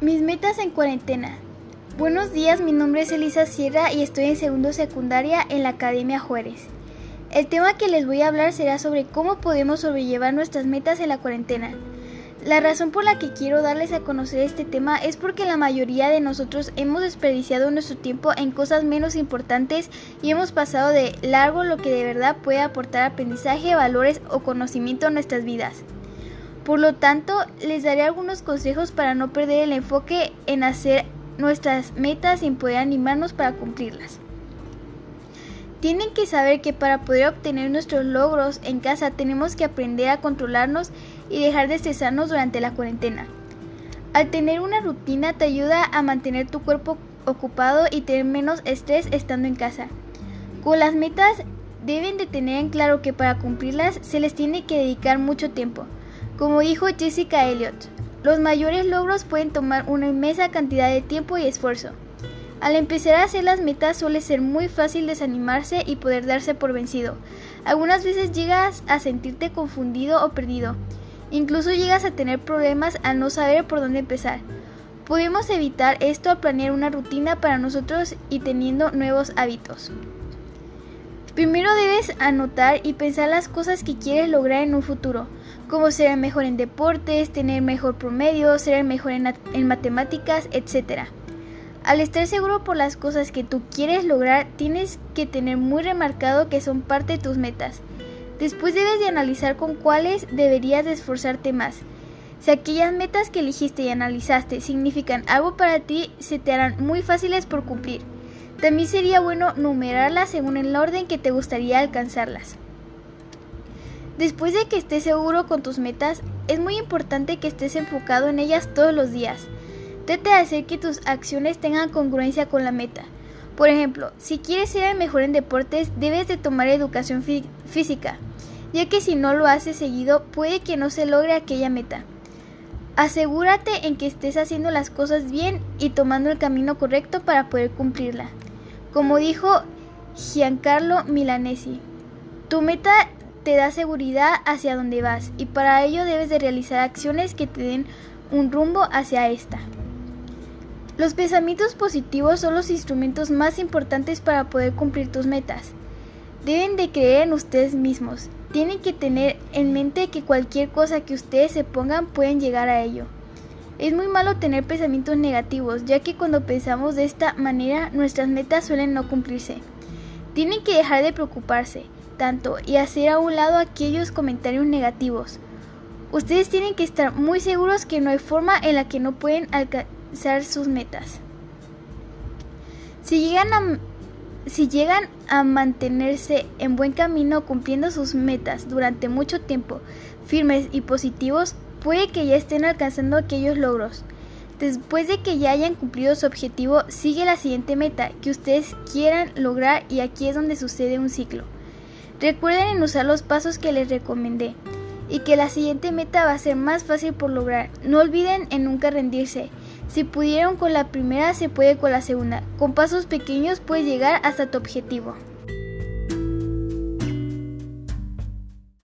Metas en cuarentena. Buenos días, mi nombre es Elisa Sierra y estoy en segundo secundaria en la Academia Juárez. El tema que les voy a hablar será sobre cómo podemos sobrellevar nuestras metas en la cuarentena. La razón por la que quiero darles a conocer este tema es porque la mayoría de nosotros hemos desperdiciado nuestro tiempo en cosas menos importantes y hemos pasado de largo lo que de verdad puede aportar aprendizaje, valores o conocimiento a nuestras vidas. Por lo tanto, les daré algunos consejos para no perder el enfoque en hacer nuestras metas sin poder animarnos para cumplirlas. Tienen que saber que para poder obtener nuestros logros en casa tenemos que aprender a controlarnos y dejar de estresarnos durante la cuarentena. Al tener una rutina te ayuda a mantener tu cuerpo ocupado y tener menos estrés estando en casa. Con las metas deben de tener en claro que para cumplirlas se les tiene que dedicar mucho tiempo. Como dijo Jessica Elliott, los mayores logros pueden tomar una inmensa cantidad de tiempo y esfuerzo. Al empezar a hacer las metas suele ser muy fácil desanimarse y poder darse por vencido. Algunas veces llegas a sentirte confundido o perdido. Incluso llegas a tener problemas al no saber por dónde empezar. Podemos evitar esto al planear una rutina para nosotros y teniendo nuevos hábitos. Primero debes anotar y pensar las cosas que quieres lograr en un futuro, como ser el mejor en deportes, tener mejor promedio, ser el mejor en, matemáticas, etc. Al estar seguro por las cosas que tú quieres lograr, tienes que tener muy remarcado que son parte de tus metas. Después debes de analizar con cuáles deberías de esforzarte más. Si aquellas metas que elegiste y analizaste significan algo para ti, se te harán muy fáciles por cumplir. También sería bueno numerarlas según el orden que te gustaría alcanzarlas. Después de que estés seguro con tus metas, es muy importante que estés enfocado en ellas todos los días. Trata de hacer que tus acciones tengan congruencia con la meta. Por ejemplo, si quieres ser el mejor en deportes, debes de tomar educación física, ya que si no lo haces seguido, puede que no se logre aquella meta. Asegúrate en que estés haciendo las cosas bien y tomando el camino correcto para poder cumplirla. Como dijo Giancarlo Milanesi, tu meta te da seguridad hacia dónde vas y para ello debes de realizar acciones que te den un rumbo hacia esta. Los pensamientos positivos son los instrumentos más importantes para poder cumplir tus metas. Deben de creer en ustedes mismos. Tienen que tener en mente que cualquier cosa que ustedes se pongan pueden llegar a ello. Es muy malo tener pensamientos negativos, ya que cuando pensamos de esta manera nuestras metas suelen no cumplirse. Tienen que dejar de preocuparse tanto y hacer a un lado aquellos comentarios negativos. Ustedes tienen que estar muy seguros que no hay forma en la que no pueden alcanzar sus metas. Si llegan a, si llegan a mantenerse en buen camino cumpliendo sus metas durante mucho tiempo, firmes y positivos, puede que ya estén alcanzando aquellos logros. Después de que ya hayan cumplido su objetivo, sigue la siguiente meta que ustedes quieran lograr y aquí es donde sucede un ciclo. Recuerden en usar los pasos que les recomendé y que la siguiente meta va a ser más fácil por lograr. No olviden en nunca rendirse. Si pudieron con la primera, se puede con la segunda. Con pasos pequeños puedes llegar hasta tu objetivo.